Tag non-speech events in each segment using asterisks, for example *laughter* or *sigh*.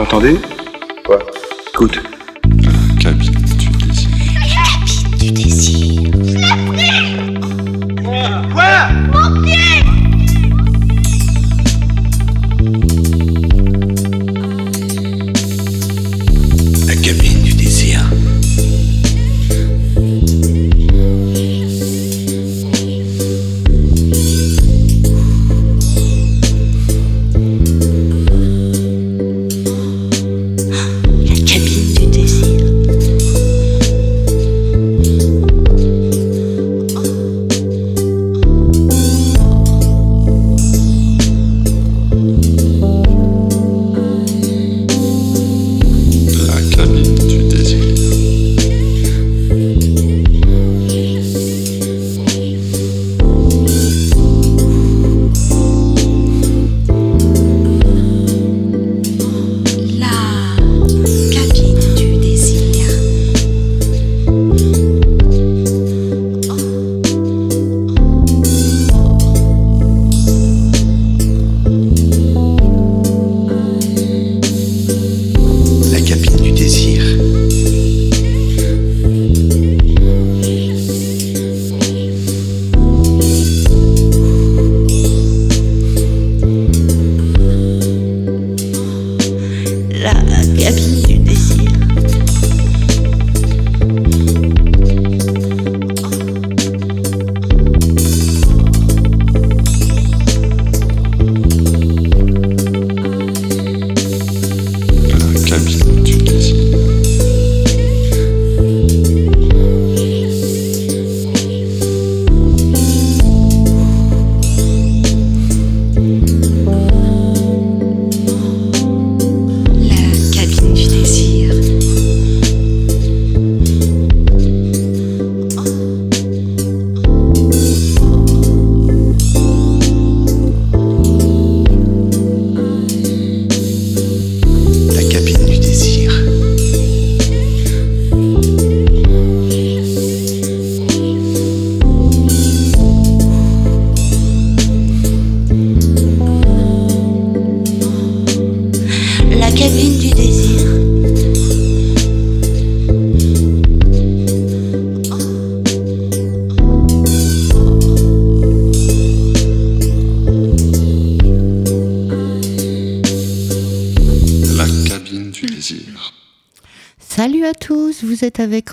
T'entendais Quoi Écoute. La Mon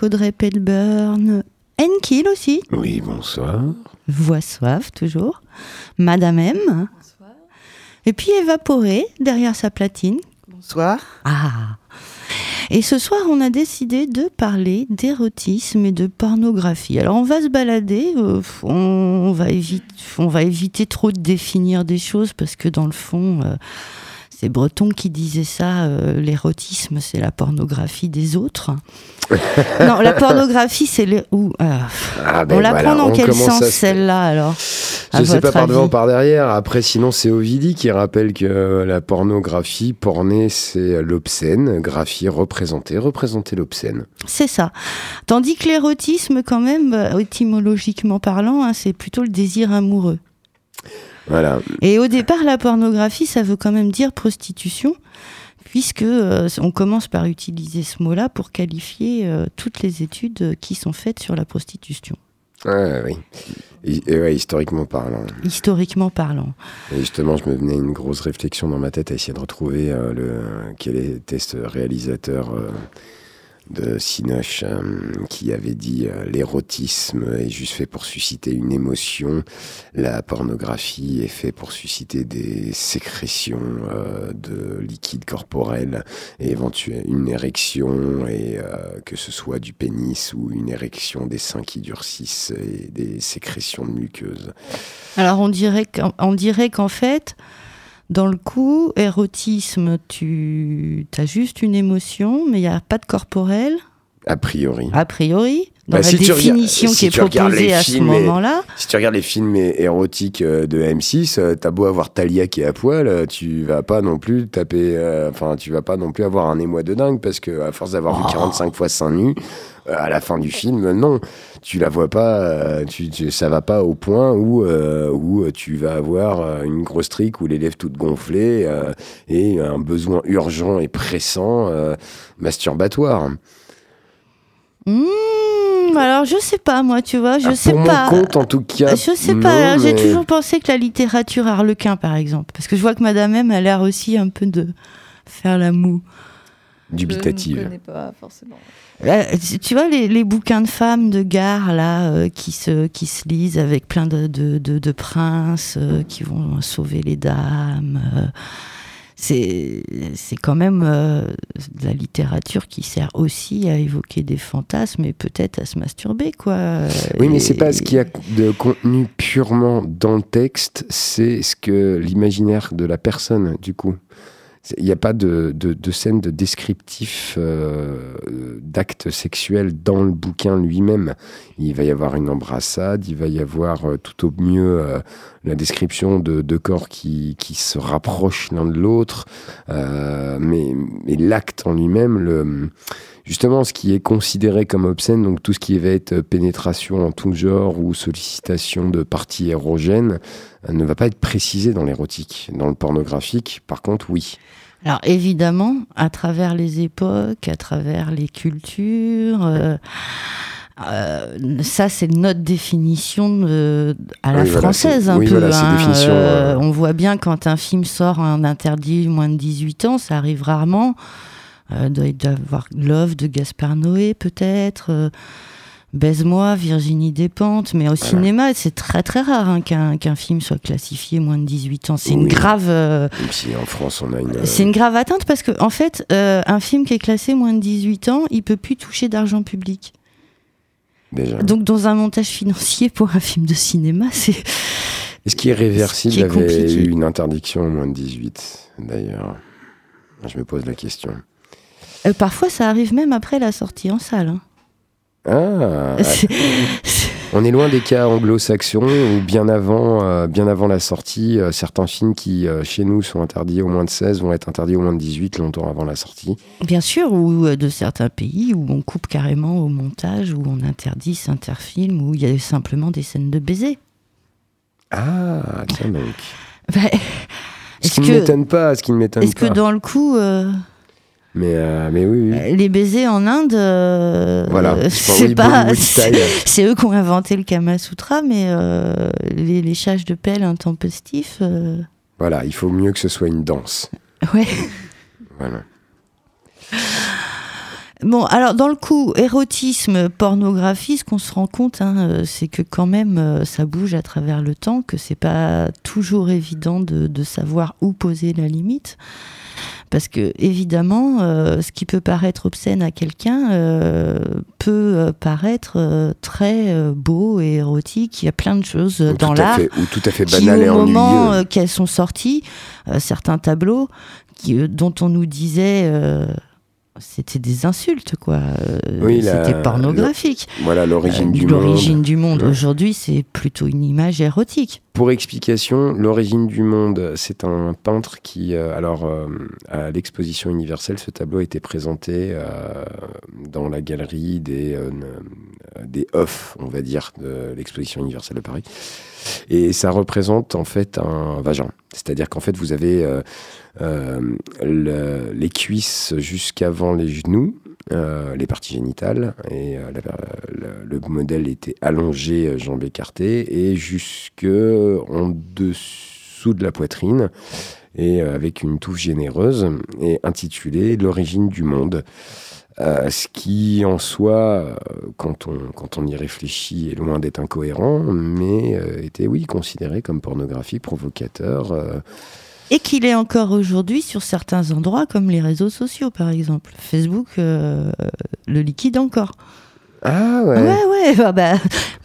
Audrey Pelburn, Enkil aussi, Oui, bonsoir. Voix Soif toujours, Madame M. Et puis Évaporé derrière sa platine. Bonsoir. Ah Et ce soir, on a décidé de parler d'érotisme et de pornographie. Alors, on va se balader, euh, on, va éviter, on va éviter trop de définir des choses parce que dans le fond, euh, c'est Breton qui disait ça, euh, l'érotisme, c'est la pornographie des autres. *laughs* non, la pornographie, c'est. Ouh, euh, Ah, ben on la voilà, prend dans quel sens se- celle-là alors Je sais pas par devant, par derrière. Après, sinon, c'est Ovidie qui rappelle que la pornographie, pornée, c'est l'obscène. Graphie, représenter, représenter l'obscène. C'est ça. Tandis que l'érotisme, quand même, euh, étymologiquement parlant, hein, c'est plutôt le désir amoureux. Voilà. Et au départ, la pornographie, ça veut quand même dire prostitution, puisque euh, on commence par utiliser ce mot-là pour qualifier euh, toutes les études qui sont faites sur la prostitution, Ouais, oui. Et, et ouais, historiquement parlant. historiquement parlant. Et justement, je me venais une grosse réflexion dans ma tête à essayer de retrouver euh, le, quel était ce réalisateur euh, de Cinoche euh, qui avait dit euh, l'érotisme est juste fait pour susciter une émotion, la pornographie est fait pour susciter des sécrétions euh, de liquide corporel et éventuellement une érection et que ce soit du pénis ou une érection des seins qui durcissent et des sécrétions de muqueuses. Alors on dirait on dirait qu'en fait, dans le coup, érotisme, tu as juste une émotion, mais il n'y a pas de corporel, A priori. a priori, dans Bah, la si définition qui si est proposée à ce moment-là. Si tu regardes les films érotiques euh, de M6, euh, t'as beau avoir Talia qui est à poil, euh, tu vas pas non plus taper, euh, enfin tu vas pas non plus avoir un émoi de dingue parce que à force d'avoir vu 45 fois seins nus, À la fin du film, non, tu la vois pas, euh, tu, tu- ça va pas au point où, euh, où tu vas avoir euh, une grosse trique ou les lèvres toutes gonflées euh, et un besoin urgent et pressant euh, masturbatoire. Hmm, alors je sais pas moi, tu vois, je Ah, sais pour pas. mon compte, en tout cas. Je sais non, pas, j'ai toujours pensé que la littérature harlequin, par exemple, parce que je vois que Madame M a l'air aussi un peu de faire la moue. Je ne dubitative. connais pas forcément. Tu- vois les, les bouquins de femmes de gare là euh, qui se qui se lisent avec plein de de, de, de princes euh, qui vont sauver les dames. euh, c'est c'est quand même euh, de la littérature qui sert aussi à évoquer des fantasmes et peut-être à se masturber quoi. Oui, mais c'est pas ce qu'il y a de contenu purement dans le texte, c'est ce que l'imaginaire de la personne, du coup. Il n'y a pas de, de, de scène de descriptif euh, d'acte sexuel dans le bouquin lui-même. Il va y avoir une embrassade, il va y avoir euh, tout au mieux euh, la description de deux corps qui, qui se rapprochent l'un de l'autre, mais, mais l'acte en lui-même, le, justement, ce qui est considéré comme obscène, donc tout ce qui va être pénétration en tout genre ou sollicitation de parties érogènes, euh, ne va pas être précisé dans l'érotique. Dans le pornographique, par contre, oui. Alors évidemment, à travers les époques, à travers les cultures, euh, euh, ça c'est notre définition à la Oui, voilà, française c'est- un oui, peu. voilà, hein. Euh, euh. On voit bien quand un film sort un interdit moins de 18 ans, ça arrive rarement. Euh, doit y avoir Love de Gaspard Noé peut-être. euh, Baise-moi, Virginie Despentes, mais au cinéma, c'est très très rare hein, qu'un film soit classifié moins de 18 ans. C'est une grave, euh, Même si en France, on a une. c'est une grave atteinte parce que, en fait, euh, un film qui est classé moins de 18 ans, il peut plus toucher d'argent public. Déjà. Donc, dans un montage financier pour un film de cinéma, c'est. Est-ce qu'il est réversible qui est avait eu une interdiction moins de 18, d'ailleurs Je me pose la question. Euh, parfois, ça arrive même après la sortie en salle. hein. Ah, *laughs* C'est- on est loin des cas anglo-saxons où bien avant, euh, bien avant la sortie, euh, certains films qui euh, chez nous sont interdits au moins de 16 vont être interdits au moins de 18 longtemps avant la sortie. Bien sûr, ou euh, de certains pays où on coupe carrément au montage, où on interdit certains films, où il y a simplement des scènes de baiser. Ah, tiens donc. *laughs* Bah, Ce Est-ce qui ne que- m'étonne pas, ce qui ne m'étonne Est-ce que pas. dans le coup, euh, Mais, euh, mais oui, oui. les baisers en Inde, euh, Voilà, euh, c'est pas, c'est *laughs* eux qui ont inventé le Kama Sutra, mais euh, les léchages de pelle intempestifs, euh, Voilà, il faut mieux que ce soit une danse. ouais. Voilà. Bon, alors dans le coup, érotisme, pornographie, ce qu'on se rend compte, hein, euh, c'est que quand même euh, ça bouge à travers le temps, que c'est pas toujours évident de, de savoir où poser la limite. Parce que évidemment, euh, ce qui peut paraître obscène à quelqu'un euh, peut euh, paraître très beau et érotique. Il y a plein de choses Ou dans l'art Ou tout à fait qui, banal et au moment qu'elles sont sorties, certains tableaux qui, dont on nous disait c'était des insultes, quoi. La- c'était pornographique. Voilà l'origine Euh, du L'origine monde. du monde. Aujourd'hui, c'est plutôt une image érotique. Pour explication, l'origine du monde, c'est un peintre qui, euh, alors, euh, à l'exposition universelle, ce tableau a été présenté euh, dans la galerie des, des off, on va dire, de l'exposition universelle de Paris. Et ça représente en fait un vagin. C'est-à-dire qu'en fait, vous avez le- les cuisses jusqu'avant les genoux, euh, les parties génitales, et euh, le, le modèle était allongé, euh, jambes écartées, et jusque en dessous de la poitrine, et avec une touffe généreuse, et intitulé L'origine du monde. Ce qui en soi, quand on, quand on y réfléchit, est loin d'être incohérent, mais était, oui, considéré comme pornographique, provocateur. Et qu'il est encore aujourd'hui sur certains endroits, comme les réseaux sociaux, par exemple. Facebook euh, le liquide encore. Ah ouais, Ouais, ouais, bah, *laughs* bah,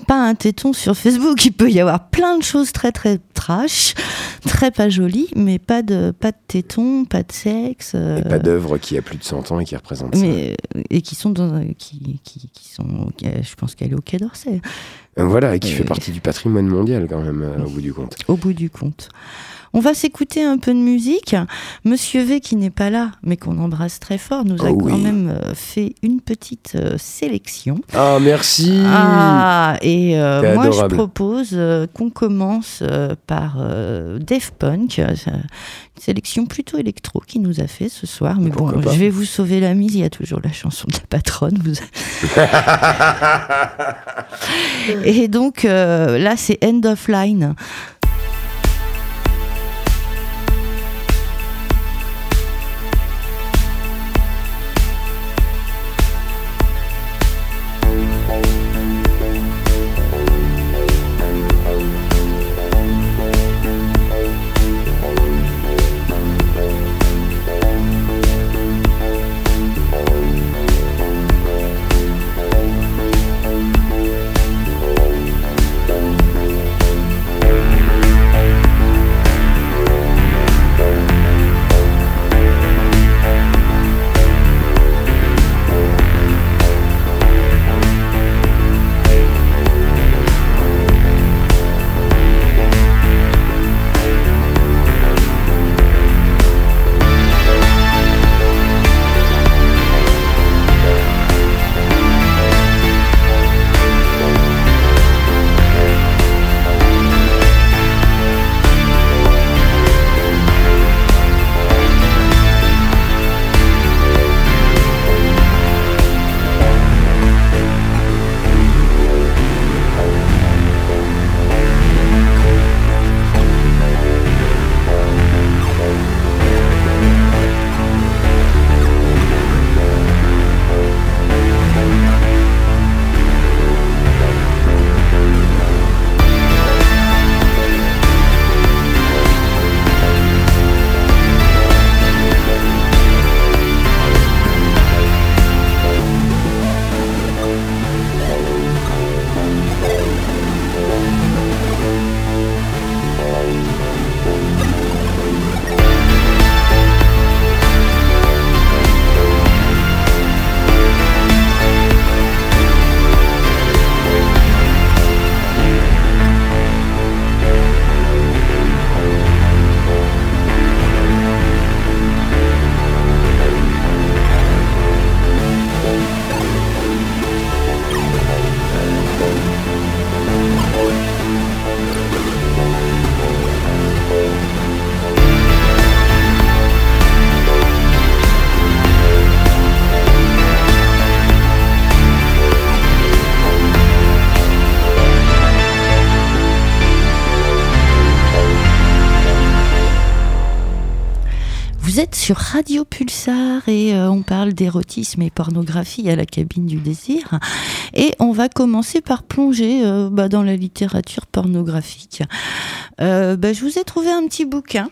pas un téton sur Facebook. Il peut y avoir plein de choses très, très trash, très pas jolies, mais pas de, pas de téton, pas de sexe. euh, Et pas d'œuvre qui a plus de 100 ans et qui représente ça. mais, euh, et qui sont dans un- qui, qui, qui sont je pense qu'elle est au Quai d'Orsay Voilà, et qui fait partie du patrimoine mondial quand même, au bout du compte. au bout du compte On va s'écouter un peu de musique. Monsieur V, qui n'est pas là, mais qu'on embrasse très fort, nous a Oh quand même euh, fait une petite euh, sélection. Ah, merci Ah, et euh, moi adorable. je propose euh, qu'on commence par Dave Punk, une sélection plutôt électro qui nous a fait ce soir. Mais bon, pas. je vais vous sauver la mise, il y a toujours la chanson de la patronne. vous- *laughs* et donc là, c'est End of Line. Vous êtes sur Radio Pulsar et euh, on parle d'érotisme et pornographie à la cabine du désir. Et on va commencer par plonger euh, bah, dans la littérature pornographique. Euh, bah, je vous ai trouvé un petit bouquin.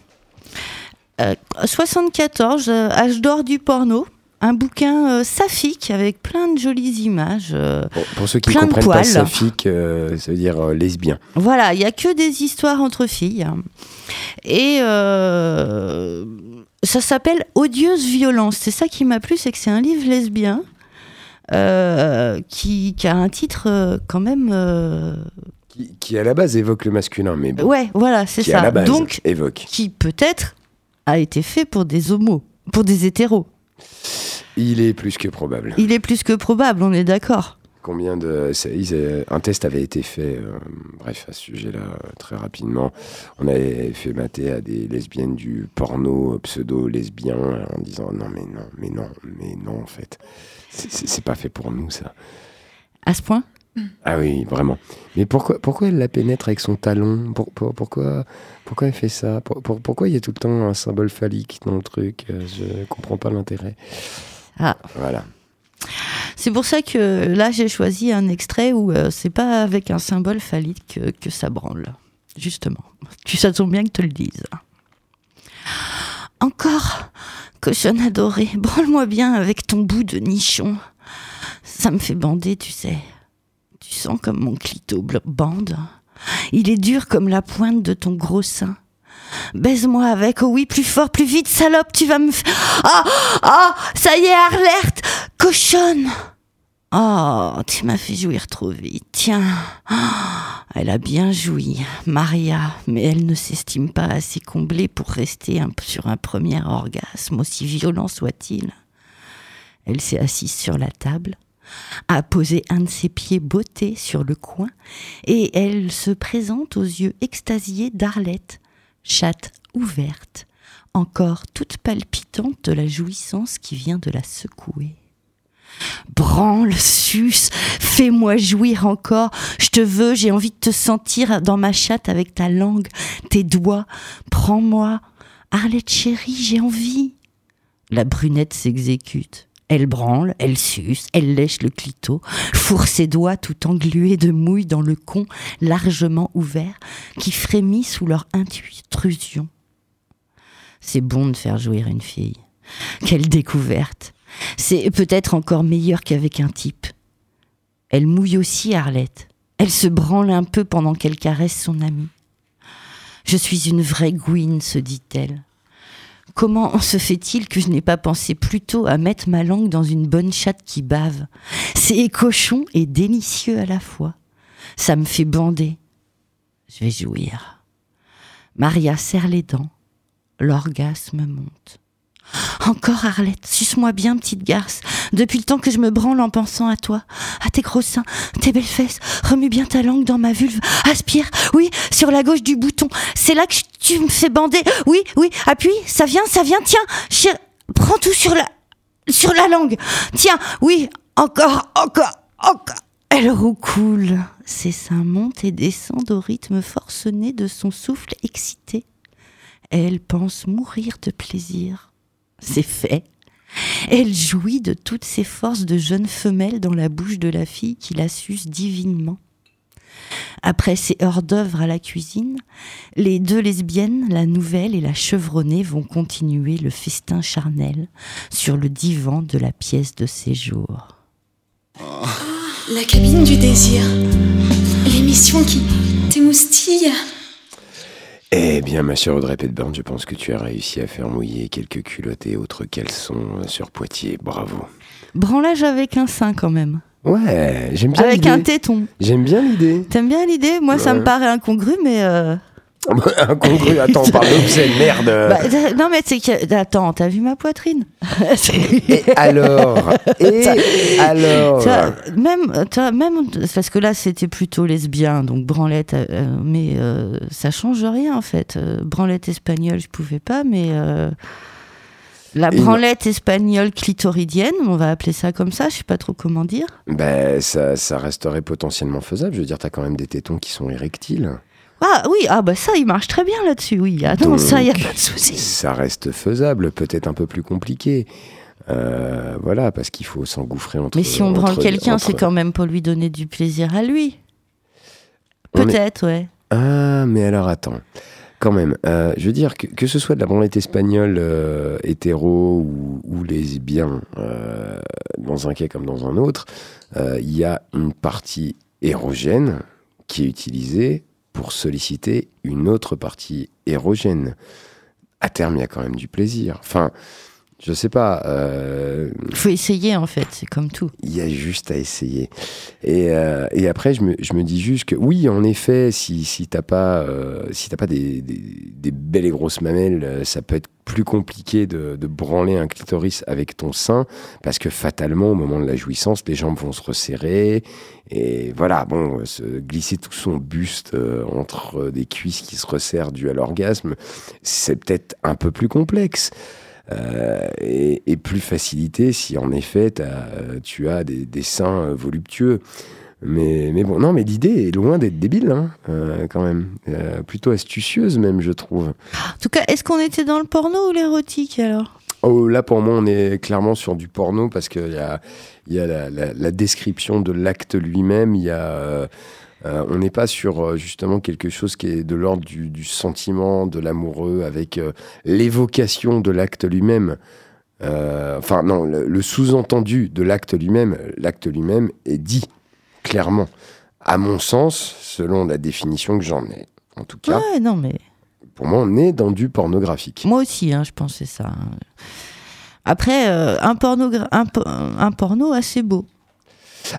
Euh, 74, euh, Âge d'or du porno. Un bouquin euh, saphique avec plein de jolies images. euh, Pour, pour ceux qui Plein ne de comprennent pas saphique, euh, ça veut dire lesbien. Voilà, il y a que des histoires entre filles. Et ça s'appelle Odieuse violence. C'est ça qui m'a plu, c'est que c'est un livre lesbien euh, qui, qui a un titre euh, quand même. euh, Qui, qui, à la base évoque le masculin, mais bon, Ouais, voilà, c'est qui à ça. la base Donc, évoque. qui peut-être a été fait pour des homos, pour des hétéros. Il est plus que probable. Il est plus que probable, on est d'accord. Combien de. un test avait été fait, euh, bref, à ce sujet-là, euh, très rapidement. On avait fait mater à des lesbiennes du porno euh, pseudo-lesbien en disant non, mais non, mais non, mais non, en fait. C'est- pas fait pour nous, ça. À ce point? Ah oui, vraiment. Mais pourquoi, pourquoi elle la pénètre avec son talon? Pour- pour- pourquoi, pourquoi elle fait ça? Pour- pour- Pourquoi il y a tout le temps un symbole phallique dans le truc? Je comprends pas l'intérêt. Ah. Voilà. C'est pour ça que là, j'ai choisi un extrait où euh, c'est pas avec un symbole phallique que, ça branle. Justement. Tu ça tombe bien que te le dise. Encore, cochonne adorée, branle-moi bien avec ton bout de nichon. Ça me fait bander, tu sais. Tu sens comme mon clito bande. Il est dur comme la pointe de ton gros sein. Baise-moi avec, oh oui, plus fort, plus vite, salope, tu vas me faire. Ah, ah, ça y est, alerte, cochonne. Oh, tu m'as fait jouir trop vite. Tiens, Ah, Elle a bien joui, Maria, mais elle ne s'estime pas assez comblée pour rester sur un premier orgasme, aussi violent soit-il. Elle s'est assise sur la table, a posé un de ses pieds bottés sur le coin, et elle se présente aux yeux extasiés d'Arlette, chatte ouverte, encore toute palpitante de la jouissance qui vient de la secouer. Branle, suce, fais-moi jouir encore. Je te veux, j'ai envie de te sentir dans ma chatte avec ta langue, tes doigts. Prends-moi. Arlette chérie, j'ai envie. La brunette s'exécute. Elle branle, elle suce, elle lèche le clito, fourre ses doigts tout englués de mouille dans le con largement ouvert qui frémit sous leur intrusion. C'est bon de faire jouir une fille. Quelle découverte C'est peut-être encore meilleur qu'avec un type. Elle mouille aussi Arlette. Elle se branle un peu pendant qu'elle caresse son amie. Je suis une vraie gouine, se dit-elle. Comment se fait-il que je n'ai pas pensé plus tôt à mettre ma langue dans une bonne chatte qui bave? C'est cochon et délicieux à la fois. Ça me fait bander. Je vais jouir. Maria serre les dents. L'orgasme monte. Encore Arlette, suce-moi bien, petite garce. Depuis le temps que je me branle en pensant à toi, à tes gros seins, tes belles fesses, remue bien ta langue dans ma vulve. Aspire, oui, sur la gauche du bouton. C'est là que tu me fais bander. Oui, oui, appuie, ça vient, ça vient. Tiens, prends tout sur la, sur la langue. Tiens, oui, encore, encore, encore. Elle roucoule. Ses seins montent et descendent au rythme forcené de son souffle excité. Elle pense mourir de plaisir. C'est fait. Elle jouit de toutes ses forces de jeune femelle dans la bouche de la fille qui la suce divinement. Après ses hors d'œuvre à la cuisine, les deux lesbiennes, la nouvelle et la chevronnée, vont continuer le festin charnel sur le divan de la pièce de séjour. La cabine du désir. L'émission qui t'émoustille. Eh bien, ma chère Audrey Petburn, je pense que tu as réussi à faire mouiller quelques culottes et autres caleçons sur Poitiers. Bravo. Branlage avec un sein quand même. Ouais, j'aime bien Avec un téton. J'aime bien l'idée. T'aimes bien l'idée? Moi, ça me paraît incongru, mais... euh, *laughs* Incongru. Attends, on parle d'obscène, merde. bah, non, mais c'est que... Attends, t'as vu ma poitrine? *laughs* Et alors? *laughs* Et alors? même, même, parce que là c'était plutôt lesbien, donc branlette, euh, mais euh, ça change rien en fait. Euh, branlette espagnole, je pouvais pas, mais la Et branlette espagnole clitoridienne, on va appeler ça comme ça, je sais pas trop comment dire. Ben, ça, ça resterait potentiellement faisable. Je veux dire, t'as quand même des tétons qui sont érectiles. Ah oui, ah bah ça il marche très bien là-dessus, oui. Ah non, Donc, ça y a pas de souci. Ça reste faisable, peut-être un peu plus compliqué. Euh, voilà, parce qu'il faut s'engouffrer entre. Mais si on branle quelqu'un, entre- c'est quand même pour lui donner du plaisir à lui. Est- Peut-être, ouais. Ah, mais alors attends. Quand même, euh, je veux dire que, que ce soit de la branlette espagnole euh, hétéro ou, ou lesbien, euh, dans un cas comme dans un autre, il y a une partie érogène qui est utilisée pour solliciter une autre partie érogène. À terme, il y a quand même du plaisir. Enfin, je sais pas. euh, Il faut essayer en fait, c'est comme tout. il y a juste à essayer. Et, euh, et après, je me, je me dis juste que oui, en effet, si, si t'as pas, euh, si t'as pas des, des, des belles et grosses mamelles, euh, ça peut être plus compliqué de, de branler un clitoris avec ton sein, parce que fatalement, au moment de la jouissance, les jambes vont se resserrer. Et voilà, bon, se glisser tout son buste euh, entre des cuisses qui se resserrent dû à l'orgasme, c'est peut-être un peu plus complexe. Euh, et, et plus facilité si en effet t'as- euh, tu as des, des seins euh, voluptueux. Mais, mais bon, non, mais l'idée est loin d'être débile, hein, euh, quand même. Euh, plutôt astucieuse, même, je trouve. En tout cas, est-ce qu'on était dans le porno ou l'érotique alors? Oh, là, pour moi, on est clairement sur du porno parce qu'il y a, y a la, la- la description de l'acte lui-même. Il y a. euh, on n'est pas sur euh, justement quelque chose qui est de l'ordre du, du sentiment, de l'amoureux, avec euh, l'évocation de l'acte lui-même. Euh, enfin, non, le, le sous-entendu de l'acte lui-même, l'acte lui-même est dit clairement. À mon sens, selon la définition que j'en ai. En tout cas, Ouais, non mais pour moi, on est dans du pornographique. moi aussi, hein, je pensais ça. Après, un, pornogra- un, po- un porno assez beau.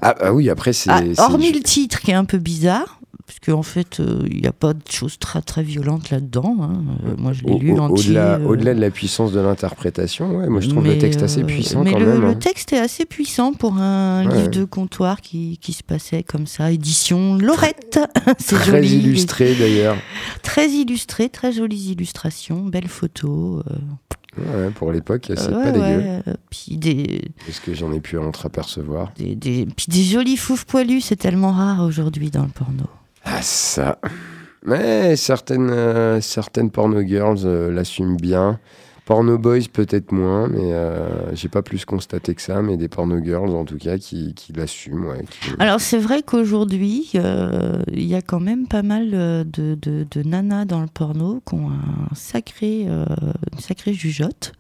Ah, ah oui, après, c'est. Ah, hormis le titre qui est un peu bizarre, parce qu'en fait, euh, il n'y a pas de choses très très violentes là-dedans. hein. Euh, moi, je l'ai lu. Au-delà euh, au-delà de la puissance de l'interprétation, ouais, moi je trouve le texte assez euh, puissant mais quand le, même. le hein. texte est assez puissant pour un Ouais. livre de comptoir qui, qui se passait comme ça, édition Lorette. *laughs* C'est Très joli. illustré d'ailleurs. Très illustré, très jolies illustrations, belles photos. Euh, Ouais, pour l'époque, c'est ouais, pas dégueu. euh, Puis des, Est-ce que j'en ai pu entreapercevoir des, des, puis des jolis foufs poilus, c'est tellement rare aujourd'hui dans le porno. Ah ça. Mais certaines, euh, certaines porno girls euh, l'assument bien. Porno boys peut-être moins, mais euh, j'ai pas plus constaté que ça, mais des porno girls en tout cas qui, qui l'assument. Alors c'est vrai qu'aujourd'hui, euh, il y a quand même pas mal euh, de, de, de nanas dans le porno qui ont un sacré, euh, une sacrée jugeote.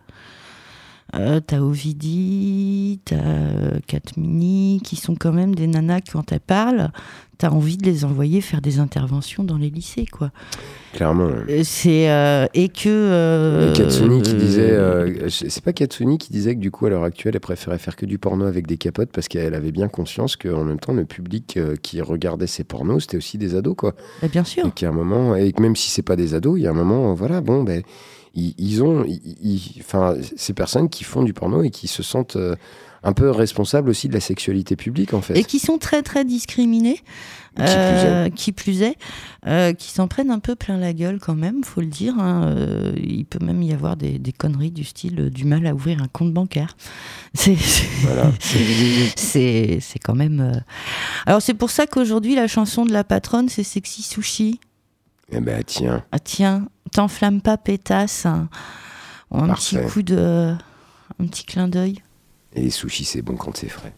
Euh, t'as Ovidie, t'as euh, Katmini, qui sont quand même des nanas quand elles parlent, t'as envie de les envoyer faire des interventions dans les lycées, quoi. Clairement. ouais. Euh, C'est euh, et que euh, Katsuni qui disait, c'est pas Katsuni qui disait que du coup à l'heure actuelle elle préférait faire que du porno avec des capotes parce qu'elle avait bien conscience qu'en même temps le public qui regardait ces pornos c'était aussi des ados quoi. bah, bien sûr. Et qu'à un moment, et que même si c'est pas des ados, il y a un moment, voilà, bon, ben, ils, ils ont, enfin, ces personnes qui font du porno et qui se sentent euh, un peu responsables aussi de la sexualité publique, en fait. et qui sont très très discriminés, Qui plus est. euh, qui plus est, euh, qui s'en prennent un peu plein la gueule quand même, faut le dire. hein. Euh, il peut même y avoir des, des conneries du style du mal à ouvrir un compte bancaire. *laughs* C'est Voilà. c'est c'est quand même. Alors c'est pour ça qu'aujourd'hui la chanson de la patronne c'est Sexy Sushi. Eh ben, tiens, Ah tiens, t'enflamme pas pétasse. Un Parfait. petit coup de, un petit clin d'œil. et les sushis, c'est bon quand c'est frais.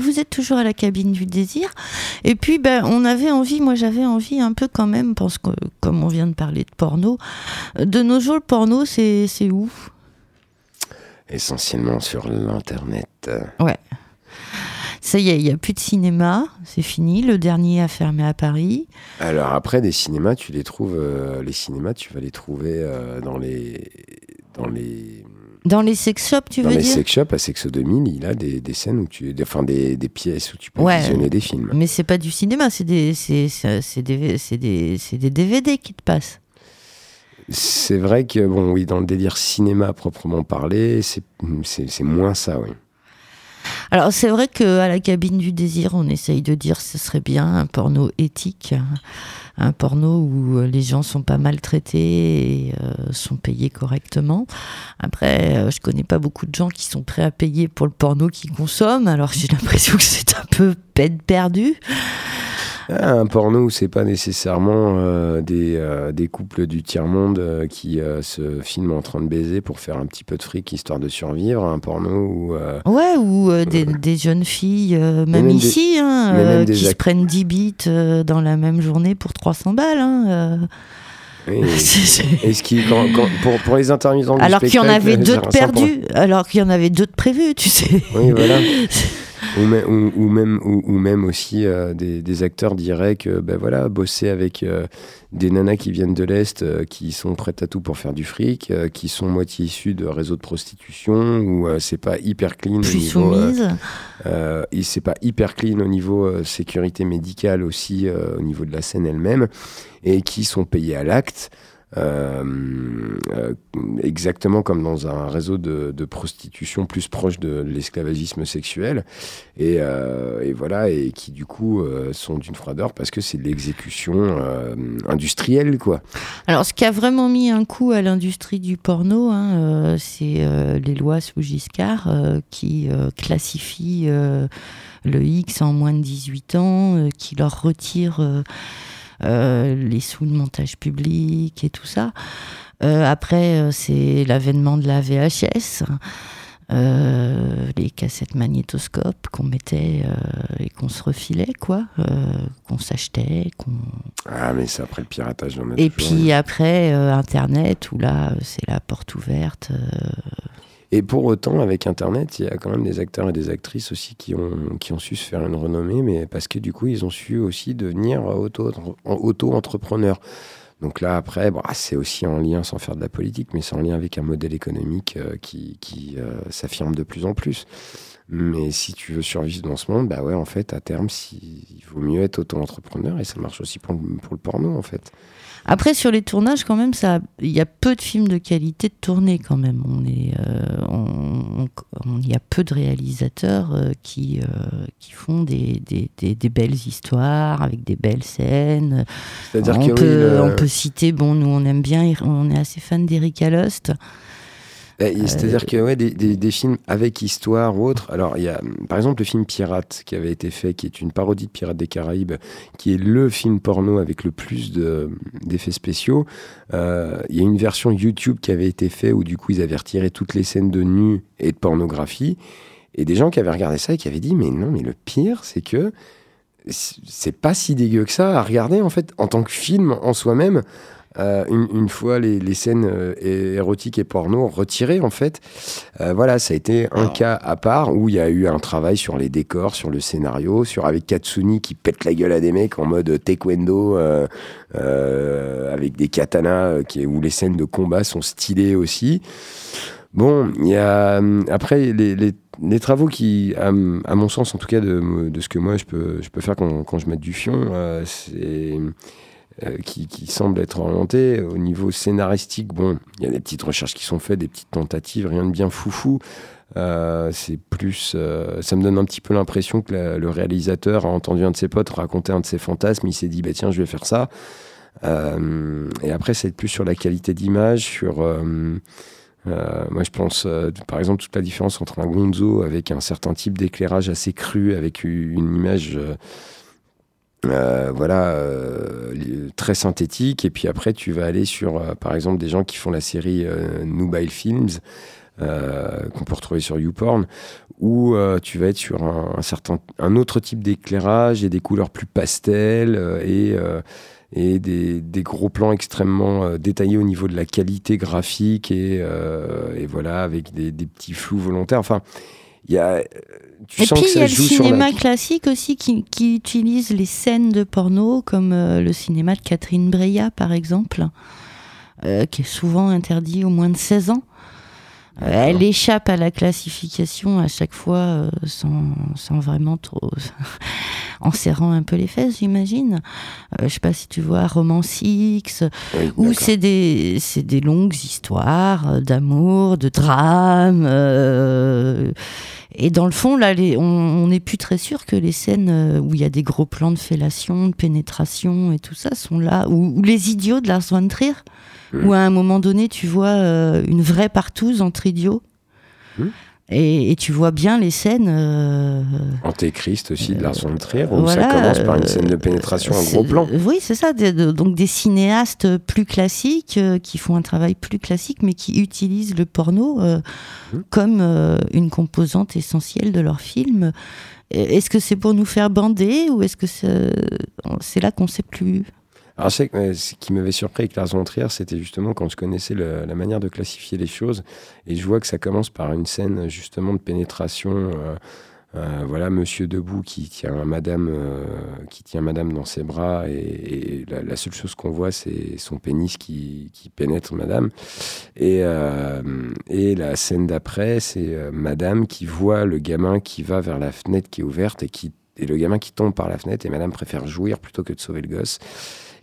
Ben, vous êtes toujours à la cabine du désir. Et puis, ben, on avait envie, moi j'avais envie un peu quand même, parce que comme on vient de parler de porno, de nos jours, le porno, c'est c'est où Essentiellement sur l'internet. Ouais. Ça y est, il n'y a plus de cinéma, c'est fini. Le dernier a fermé à Paris. Alors après, des cinémas, tu les trouves. euh, les cinémas, tu vas les trouver euh, dans les. Dans les, Dans les sex shops, tu dans veux les dire sex shops à Sexo 2000, il a des, des scènes où tu. des- Enfin, des, des pièces où tu peux Ouais. visionner des films. Mais c'est pas du cinéma, c'est des, c'est, des, c'est des, DVD qui te passent. C'est vrai que, bon, oui, dans le délire cinéma proprement c'est- c'est moins ça, oui. Alors c'est vrai qu'à la cabine du désir, on essaye de dire ce serait bien un porno éthique, un, porno où euh, les gens sont pas maltraités et euh, sont payés correctement. Après, euh, je connais pas beaucoup de gens qui sont prêts à payer pour le porno qu'ils consomment, alors j'ai *laughs* l'impression que c'est un peu peine perdue. Ah, un porno où c'est pas nécessairement euh, des, euh, des couples du tiers-monde euh, qui se filment en train de baiser pour faire un petit peu de fric histoire de survivre. Un porno où. Ouais, ou des, des jeunes filles, même, des- ici, hein, même qui se prennent 10 bits dans la même journée pour 300 balles. hein, et *laughs* *laughs* ce qui, quand- quand- pour, pour les intermittents du Alors qu'il y en avait *laughs* un sympa. perdus, alors qu'il y en avait d'autres prévus, tu sais. Oui, voilà. Ou, même, ou, ou même, ou, ou même aussi euh, des, des acteurs diraient que ben voilà, bosser avec euh, des nanas qui viennent de l'Est, euh, qui sont prêtes à tout pour faire du fric, euh, qui sont moitié issues de réseaux de prostitution, où euh, c'est pas hyper clean au Plus niveau, euh, soumise. euh, et c'est pas hyper clean au niveau euh, sécurité médicale aussi, euh, au niveau de la scène elle-même, et qui sont payés à l'acte. Euh, euh, exactement comme dans un réseau de, prostitution plus proche de l'esclavagisme sexuel. Et, euh, voilà et qui du coup sont d'une froideur parce que c'est de l'exécution industrielle quoi. Alors, ce qui a vraiment mis un coup à l'industrie du porno, hein, c'est les lois sous Giscard qui classifient le X en moins de 18 ans, qui leur euh, les sous de montage public et tout ça. Euh, après, euh, c'est l'avènement de la VHS. euh, les cassettes magnétoscopes qu'on mettait euh, et qu'on se refilait, quoi, euh, qu'on s'achetait, qu'on ah mais c'est après le piratage et toujours- puis après, euh, Internet, où là, euh, c'est la porte ouverte. Et pour autant, avec Internet, il y a quand même des acteurs et des actrices aussi qui ont, qui ont su se faire une renommée, mais parce que du coup, ils ont su aussi devenir auto- auto-entrepreneurs. Donc là, après, bon, ah, c'est aussi en lien, sans faire de la politique, mais c'est en lien avec un modèle économique euh, qui, qui euh, s'affirme de plus en plus. Mais si tu veux survivre dans ce monde, bah ouais, en fait, à terme, il vaut mieux être auto-entrepreneur, et ça marche aussi pour, pour le porno, en fait. Après, sur les tournages, quand même, ça, il y a peu de films de qualité de tournée, quand même. On est, euh, on- il y a peu de réalisateurs euh, qui, euh, qui font des, des, des- des belles histoires avec des belles scènes. C'est-à-dire on, oui, le- on peut citer, bon, nous, on aime bien, on est assez fan d'Eric Alost. Eh, C'est-à-dire que ouais, des, des- des films avec histoire ou autre. Alors, il y a par exemple le film Pirate qui avait été fait, qui est une parodie de Pirates des Caraïbes, qui est le film porno avec le plus de- d'effets spéciaux. Euh, Il y a une version YouTube qui avait été faite où du coup ils avaient retiré toutes les scènes de nu et de pornographie. Et des gens qui avaient regardé ça et qui avaient dit Mais non, mais le pire, c'est que c'est pas si dégueu que ça à regarder en fait en tant que film en soi-même. Euh, une, une fois les, les scènes euh, érotiques et porno retirées, en fait, euh, voilà, ça a été un cas à part où il y a eu un travail sur les décors, sur le scénario, sur avec Katsuni qui pète la gueule à des mecs en mode taekwondo, avec des katanas, qui, où les scènes de combat sont stylées aussi. Bon, il y a après les, les, les travaux qui, à, mon sens en tout cas de, de ce que moi je peux, je peux faire quand, quand je mets du fion, euh, c'est euh, qui, semble être orienté au niveau scénaristique. Bon, il y a des petites recherches qui sont faites, des petites tentatives, rien de bien foufou. Euh, c'est plus, euh, ça me donne un petit peu l'impression que le réalisateur a entendu un de ses potes raconter un de ses fantasmes, il s'est dit bah tiens je vais faire ça. Euh, et après c'est plus sur la qualité d'image, sur moi, je pense, par exemple, toute la différence entre un gonzo avec un certain type d'éclairage assez cru, avec une image, euh, voilà, euh, li- très synthétique. Et puis après, tu vas aller sur, euh, par exemple, des gens qui font la série euh, Nubile Films, euh, qu'on peut retrouver sur YouPorn, où euh, tu vas être sur un, un certain, un autre type d'éclairage et des couleurs plus pastel euh, et, euh, et des, des gros plans extrêmement euh, détaillés au niveau de la qualité graphique et, euh, et voilà, avec des, des petits flous volontaires. Enfin, y a, tu Et sens puis il y a le la... cinéma classique aussi qui, qui utilise les scènes de porno, comme euh, le cinéma de Catherine Breillat par exemple, euh, qui est souvent interdit aux moins de 16 ans. Euh, elle échappe à la classification à chaque fois euh, sans, sans vraiment trop. *laughs* en serrant un peu les fesses, j'imagine. Euh, je sais pas si tu vois Romance X, Oui, où c'est des, c'est des longues histoires euh, d'amour, de drame. euh, et dans le fond, là, les- on n'est plus très sûr que les scènes euh, où il y a des gros plans de fellation, de pénétration et tout ça sont là. Ou, les idiots de Lars von Trier, Mhm. où à un moment donné, tu vois euh, une vraie partouze entre idiots. Mhm. Et, et tu vois bien les scènes. euh, Antéchrist aussi de Lars von Trier, où voilà, ça commence par une euh, scène de pénétration, c'est- gros plan. Oui, c'est ça. des- de- donc des cinéastes plus classiques euh, qui font un travail plus classique, mais qui utilisent le porno euh, Mhm. comme une composante essentielle de leur film. Est-ce que c'est pour nous faire bander ou est-ce que c'est c'est là qu'on sait plus Alors, je sais ce qui m'avait surpris avec Lars von Trier, c'était justement quand je connaissais le- la manière de classifier les choses. Et je vois que ça commence par une scène justement de pénétration. euh, euh, voilà, Monsieur debout qui tient Madame, euh, qui tient Madame dans ses bras, et, la, seule chose qu'on voit, c'est son pénis qui, pénètre Madame. Et, la scène d'après, c'est Madame qui voit le gamin qui va vers la fenêtre qui est ouverte et le gamin qui tombe par la fenêtre et Madame préfère jouir plutôt que de sauver le gosse.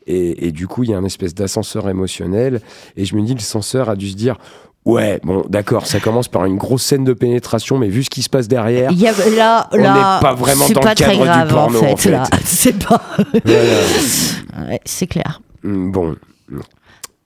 Et, et du coup, il y a un espèce d'ascenseur émotionnel. Et je me dis, le censeur a dû se dire Ouais, bon, d'accord, ça commence par une grosse scène de pénétration, mais vu ce qui se passe derrière. Y a, là, On n'est pas vraiment dans le pas très cadre du grave, porno, en fait. en fait. là. *laughs* C'est pas. *laughs* Voilà. Ouais, c'est clair. Mm, Bon.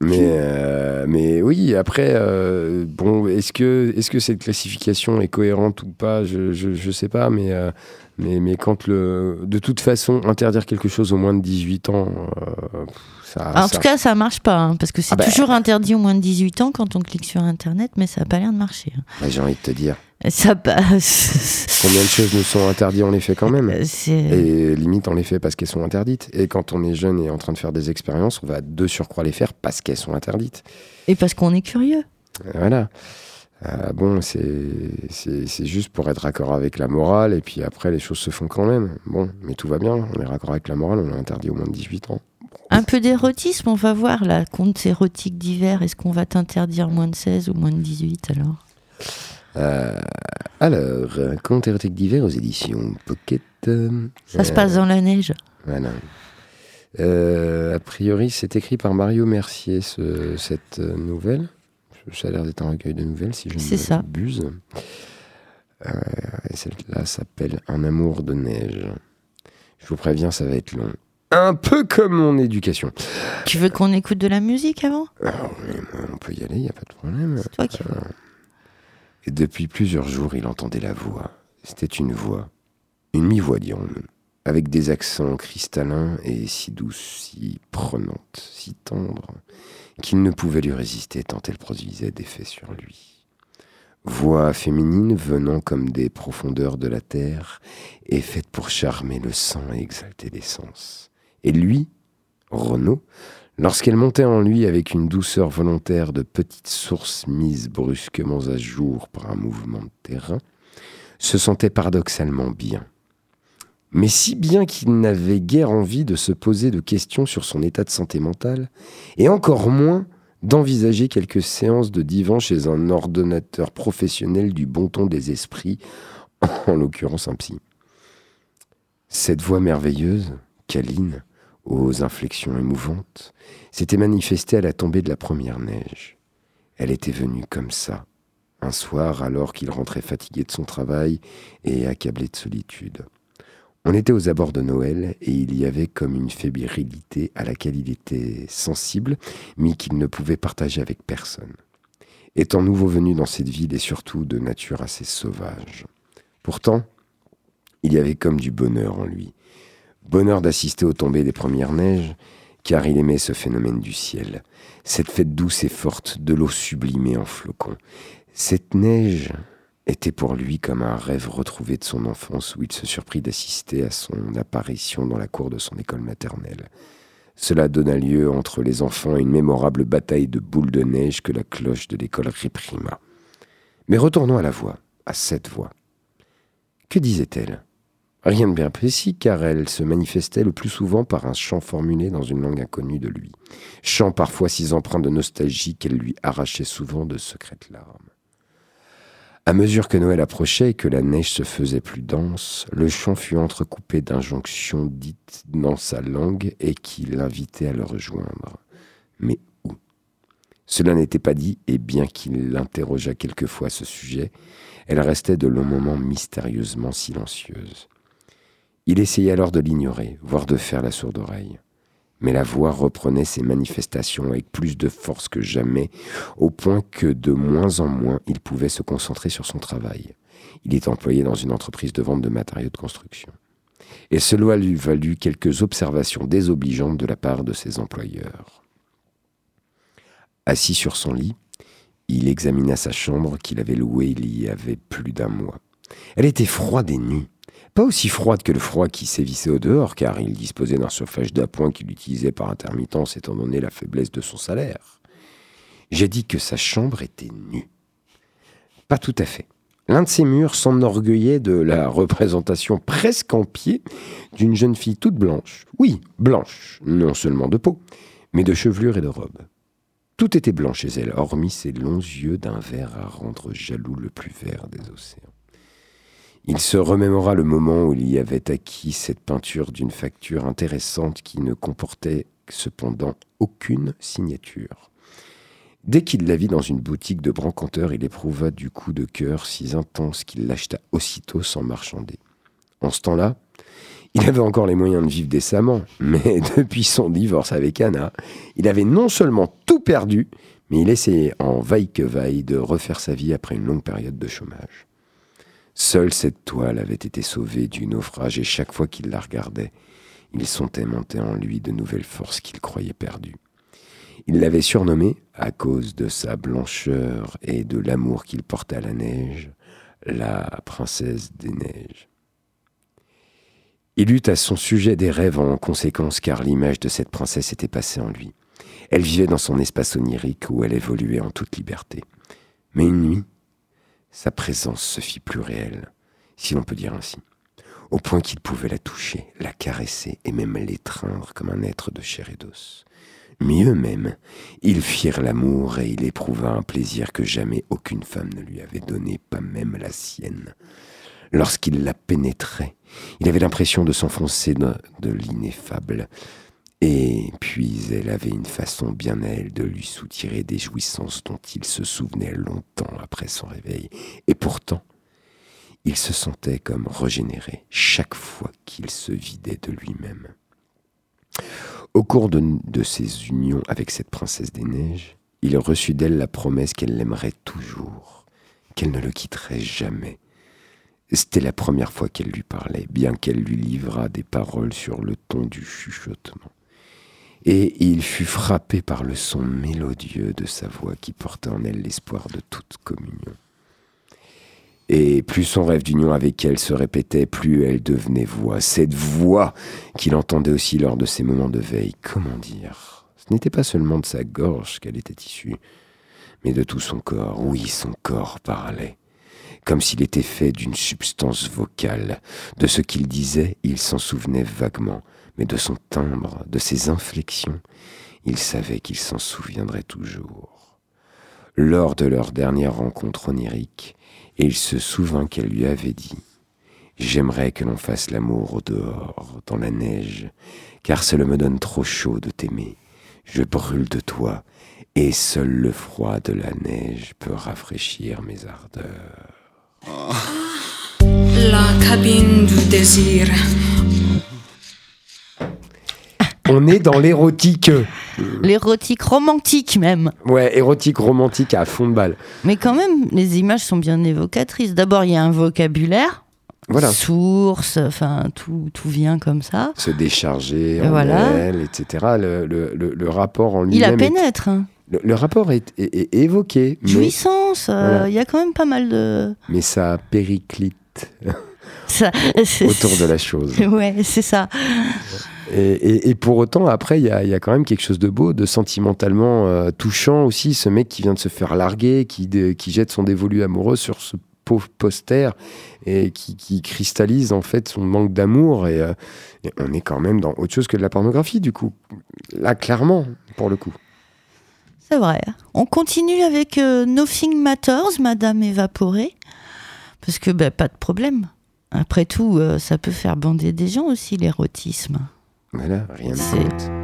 Mais, euh, mais oui, après, euh, bon, est-ce que, est-ce que cette classification est cohérente ou pas? Je je, je sais pas, mais, euh, mais, mais quand le. De toute façon, interdire quelque chose au moins de 18 ans, euh, ça. en ça- tout cas, ça marche pas, hein, parce que c'est Ah bah. toujours interdit aux moins de 18 ans quand on clique sur Internet, mais ça a pas l'air de marcher. hein. bah, j'ai envie de te dire. Ça passe. *laughs* Combien de choses nous sont interdites, on les fait quand même C'est. Et limite, on les fait parce qu'elles sont interdites. Et quand on est jeune et en train de faire des expériences, on va de surcroît les faire parce qu'elles sont interdites. Et parce qu'on est curieux. Voilà. Euh, bon, c'est juste pour être raccord avec la morale, et puis après, les choses se font quand même. Bon, mais tout va bien, on est raccord avec la morale, on est interdit au moins de 18 ans. Un peu d'érotisme, on va voir là. Contes érotiques d'hiver, est-ce qu'on va t'interdire moins de 16 ou moins de 18 alors? Euh, alors, euh, conte érotique d'hiver aux éditions Pocket. euh, Ça se passe dans la neige. Voilà. A priori, c'est écrit par Mario Mercier, ce- cette nouvelle. Ça a l'air d'être un recueil de nouvelles, si je ne m'abuse. Euh, et celle-là s'appelle Un amour de neige. Je vous préviens, ça va être long. Un peu comme mon éducation. Tu veux qu'on écoute de la musique avant? Alors, euh, on peut y aller, il n'y a pas de problème. C'est toi qui veux. Et depuis plusieurs jours, il entendait la voix. C'était une voix. Une mi-voix, dirons-nous. Avec des accents cristallins et si douce, si prenante, si tendre, qu'il ne pouvait lui résister tant elle produisait d'effets sur lui. Voix féminine venant comme des profondeurs de la terre et faite pour charmer le sang et exalter les sens. Et lui, Renaud, lorsqu'elle montait en lui avec une douceur volontaire de petite source mise brusquement à jour par un mouvement de terrain, se sentait paradoxalement bien. Mais si bien qu'il n'avait guère envie de se poser de questions sur son état de santé mentale, et encore moins d'envisager quelques séances de divan chez un ordonnateur professionnel du bon ton des esprits, *laughs* en l'occurrence un psy. Cette voix merveilleuse, câline, aux inflexions émouvantes, s'était manifestée à la tombée de la première neige. Elle était venue comme ça, un soir alors qu'il rentrait fatigué de son travail et accablé de solitude. On était aux abords de Noël et il y avait comme une fébrilité à laquelle il était sensible, mais qu'il ne pouvait partager avec personne. Étant nouveau venu dans cette ville et surtout de nature assez sauvage. Pourtant, il y avait comme du bonheur en lui. Bonheur d'assister aux tombées des premières neiges, car il aimait ce phénomène du ciel, cette fête douce et forte de l'eau sublimée en flocons, Cette neige était pour lui comme un rêve retrouvé de son enfance où il se surprit d'assister à son apparition dans la cour de son école maternelle. Cela donna lieu entre les enfants à une mémorable bataille de boules de neige que la cloche de l'école réprima. Mais retournons à la voix, à cette voix. Que disait-elle? Rien de bien précis, car elle se manifestait le plus souvent par un chant formulé dans une langue inconnue de lui. Chant parfois si empreint de nostalgie qu'elle lui arrachait souvent de secrètes larmes. À mesure que Noël approchait et que la neige se faisait plus dense, le chant fut entrecoupé d'injonctions dites dans sa langue et qui l'invitaient à le rejoindre. Mais où? Cela n'était pas dit, et bien qu'il l'interrogeât quelquefois à ce sujet, elle restait de longs moments mystérieusement silencieuse. Il essayait alors de l'ignorer, voire de faire la sourde oreille mais la voix reprenait ses manifestations avec plus de force que jamais, au point que de moins en moins il pouvait se concentrer sur son travail. Il est employé dans une entreprise de vente de matériaux de construction. Et cela lui valut quelques observations désobligeantes de la part de ses employeurs. Assis sur son lit, il examina sa chambre qu'il avait louée il y avait plus d'un mois. Elle était froide et nue, pas aussi froide que le froid qui sévissait au dehors, car il disposait d'un chauffage d'appoint qu'il utilisait par intermittence étant donné la faiblesse de son salaire. J'ai dit que sa chambre était nue. Pas tout à fait. L'un de ses murs s'enorgueillait de la *laughs* représentation presque en pied d'une jeune fille toute blanche. Oui, blanche, non seulement de peau, mais de chevelure et de robe. Tout était blanc chez elle, hormis ses longs yeux d'un vert à rendre jaloux le plus vert des océans. Il se remémora le moment où il y avait acquis cette peinture d'une facture intéressante qui ne comportait cependant aucune signature. Dès qu'il la vit dans une boutique de brancanteur, il éprouva du coup de cœur si intense qu'il l'acheta aussitôt sans marchander. En ce temps-là, il avait encore les moyens de vivre décemment, mais *laughs* depuis son divorce avec Anna, il avait non seulement tout perdu, mais il essayait en vaille que vaille de refaire sa vie après une longue période de chômage. Seule cette toile avait été sauvée du naufrage et chaque fois qu'il la regardait, il sentait monter en lui de nouvelles forces qu'il croyait perdues. Il l'avait surnommée, à cause de sa blancheur et de l'amour qu'il portait à la neige, la princesse des neiges. Il eut à son sujet des rêves en conséquence car l'image de cette princesse était passée en lui. Elle vivait dans son espace onirique où elle évoluait en toute liberté. Mais une nuit, sa présence se fit plus réelle, si l'on peut dire ainsi, au point qu'il pouvait la toucher, la caresser et même l'étreindre comme un être de chair et d'os. Mieux même, ils firent l'amour et il éprouva un plaisir que jamais aucune femme ne lui avait donné, pas même la sienne. Lorsqu'il la pénétrait, il avait l'impression de s'enfoncer de, de l'ineffable, et puis elle avait une façon bien à elle de lui soutirer des jouissances dont il se souvenait longtemps après son réveil. Et pourtant, il se sentait comme régénéré chaque fois qu'il se vidait de lui-même. Au cours de, ses unions avec cette princesse des neiges, il reçut d'elle la promesse qu'elle l'aimerait toujours, qu'elle ne le quitterait jamais. C'était la première fois qu'elle lui parlait, bien qu'elle lui livrât des paroles sur le ton du chuchotement et il fut frappé par le son mélodieux de sa voix qui portait en elle l'espoir de toute communion. Et plus son rêve d'union avec elle se répétait, plus elle devenait voix. Cette voix qu'il entendait aussi lors de ses moments de veille. Comment dire? Ce n'était pas seulement de sa gorge qu'elle était issue, mais de tout son corps. Oui, son corps parlait. Comme s'il était fait d'une substance vocale. De ce qu'il disait, il s'en souvenait vaguement mais de son timbre, de ses inflexions, il savait qu'il s'en souviendrait toujours. Lors de leur dernière rencontre onirique, il se souvint qu'elle lui avait dit J'aimerais que l'on fasse l'amour au dehors, dans la neige, car cela me donne trop chaud de t'aimer. Je brûle de toi, et seul le froid de la neige peut rafraîchir mes ardeurs. La cabine du désir. On est dans l'érotique. L'érotique romantique même. Ouais, érotique romantique à fond de balle. Mais quand même, les images sont bien évocatrices. D'abord, il y a un vocabulaire. Voilà. Source, enfin, tout, tout vient comme ça. Se décharger en Voilà. elle, etc. Le, le- le- le rapport en Il la lui-même. est- pénètre. hein. Le, rapport est, est- est évoqué, Jouissance, euh, il Voilà. y a quand même pas mal de. mais ça périclite Ça, *laughs* autour de la *laughs* chose. Ouais, c'est ça. Et, pour autant, après, il y a, quand même quelque chose de beau, de sentimentalement euh, touchant aussi. Ce mec qui vient de se faire larguer, qui, jette son dévolu amoureux sur ce pauvre poster et qui, cristallise en fait son manque d'amour. Et, euh, et on est quand même dans autre chose que de la pornographie, du coup. Là, clairement, pour le coup. C'est vrai. On continue avec euh, Nothing Matters, Madame Évaporée. Parce que, ben, pas de problème. Après tout, euh, ça peut faire bander des gens aussi, l'érotisme. Voilà, rien de C'est- compte.